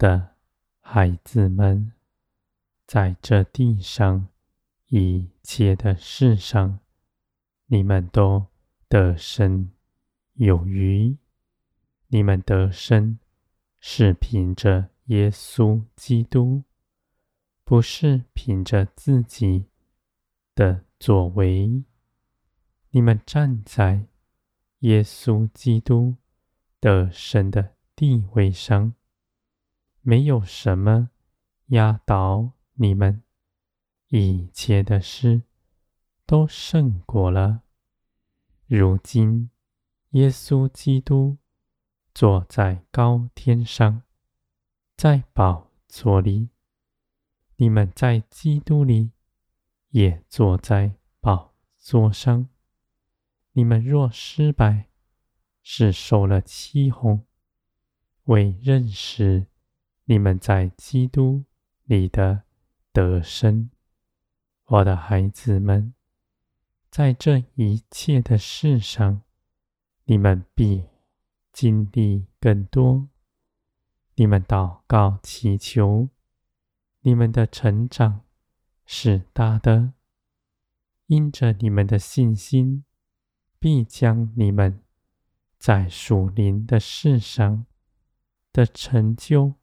的孩子们，在这地上一切的事上，你们都得胜有余。你们得胜是凭着耶稣基督，不是凭着自己的作为。你们站在耶稣基督的神的地位上，没有什么压倒你们，一切的事都胜过了。如今，耶稣基督坐在高天上，在宝座里，你们在基督里也坐在宝座上。你们若失败，是受了欺哄，为认识你们在基督里的得生。我的孩子们，在这一切的事上，你们必经历更多。你们祷告祈求，你们的成长是大的，因着你们的信心。必将你们在属灵的事上的成就，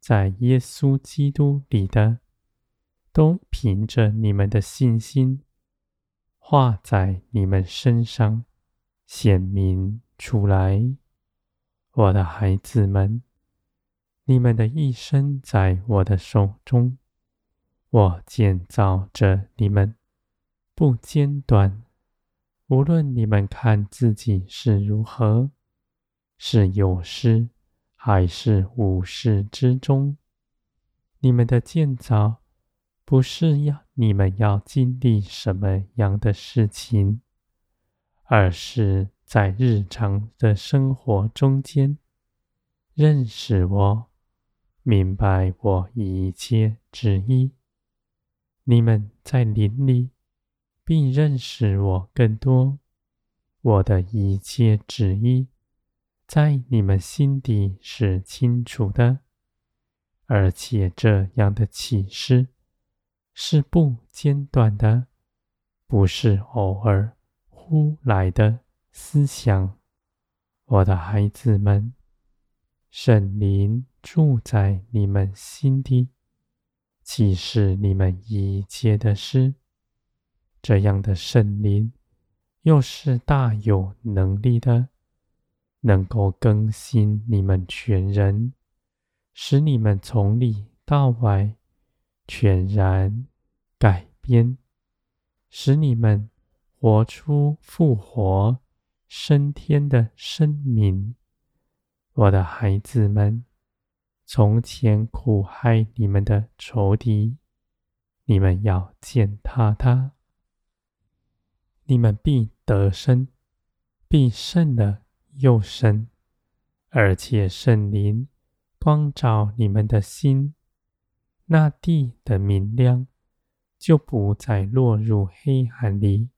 在耶稣基督里的，都凭着你们的信心，画在你们身上显明出来。我的孩子们，你们的一生在我的手中，我建造着你们，不间断。无论你们看自己是如何，是有失还是无事之中，你们的建造不是要你们要经历什么样的事情，而是在日常的生活中间认识我，明白我一切旨意。你们在林里。并认识我更多，我的一切旨意，在你们心底是清楚的，而且这样的启示是不间断的，不是偶尔忽来的思想。我的孩子们，圣灵住在你们心底，启示你们一切的事。这样的圣灵，又是大有能力的，能够更新你们全人，使你们从里到外全然改变，使你们活出复活升天的生命。我的孩子们，从前苦害你们的仇敌，你们要践踏他。你们必得胜，必胜了又深，而且圣灵光照你们的心，那地的明亮就不再落入黑暗里。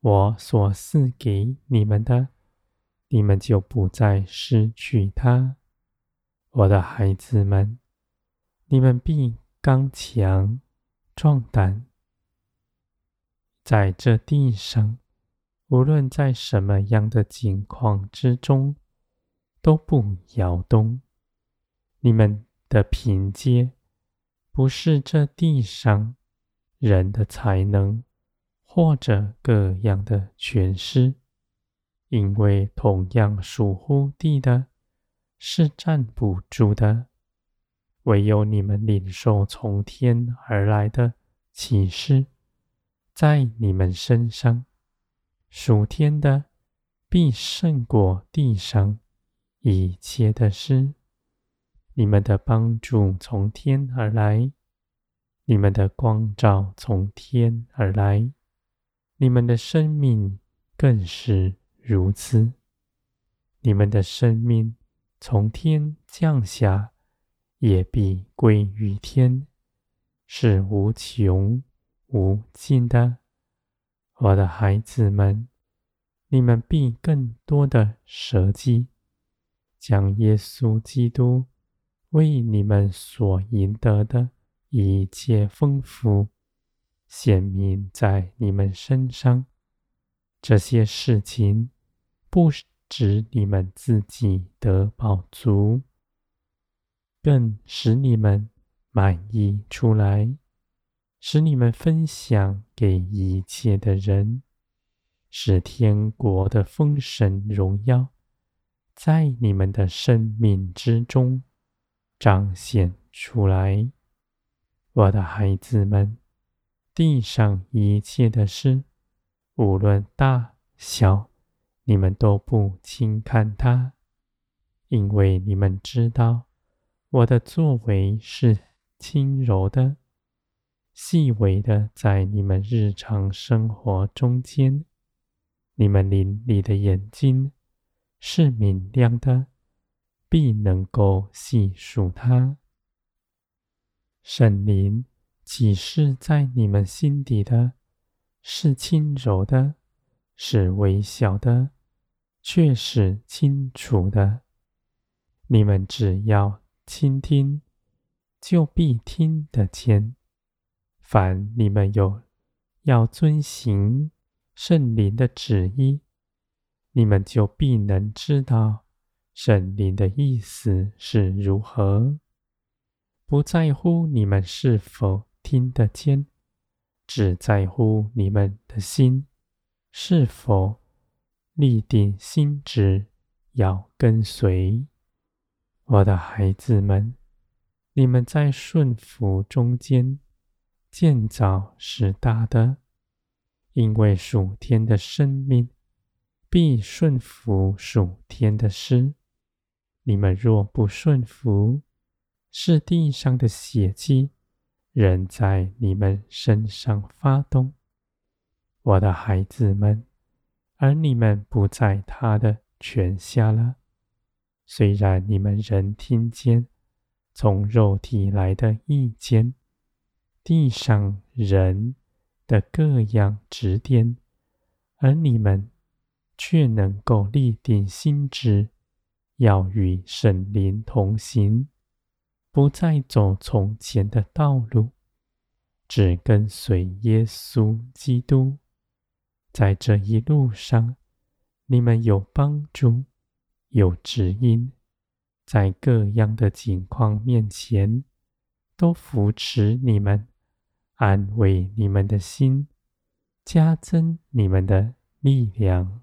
我所赐给你们的，你们就不再失去它。我的孩子们，你们必刚强壮胆。在这地上，无论在什么样的境况之中，都不摇动。你们的凭借不是这地上人的才能，或者各样的权势，因为同样属乎地的，是站不住的。唯有你们领受从天而来的启示。在你们身上，属天的必胜过地上一切的事。你们的帮助从天而来，你们的光照从天而来，你们的生命更是如此。你们的生命从天降下，也必归于天，是无穷。无尽的，我的孩子们，你们必更多的舍己，将耶稣基督为你们所赢得的一切丰富显明在你们身上。这些事情不止你们自己得饱足，更使你们满意出来，使你们分享给一切的人，使天国的丰盛荣耀在你们的生命之中彰显出来。我的孩子们，地上一切的事，无论大小，你们都不轻看它，因为你们知道，我的作为是轻柔的、细微的，在你们日常生活中间，你们灵里的眼睛是明亮的，必能够细数它。圣灵启示在你们心底的，是轻柔的，是微小的，却是清楚的。你们只要倾听，就必听得见。凡你们有要遵行圣灵的旨意，你们就必能知道圣灵的意思是如何。不在乎你们是否听得见，只在乎你们的心是否立定心志要跟随。我的孩子们，你们在顺服中间建造是大的，因为属天的生命必顺服属天的事。你们若不顺服，是地上的血气仍在你们身上发动，我的孩子们，而你们不在他的权下了。虽然你们仍听见从肉体来的意见，地上人的各样指点，而你们却能够立定心志，要与圣灵同行。不再走从前的道路，只跟随耶稣基督。在这一路上，你们有帮助，有指引，在各样的境况面前，都扶持你们，安慰你们的心，加增你们的力量。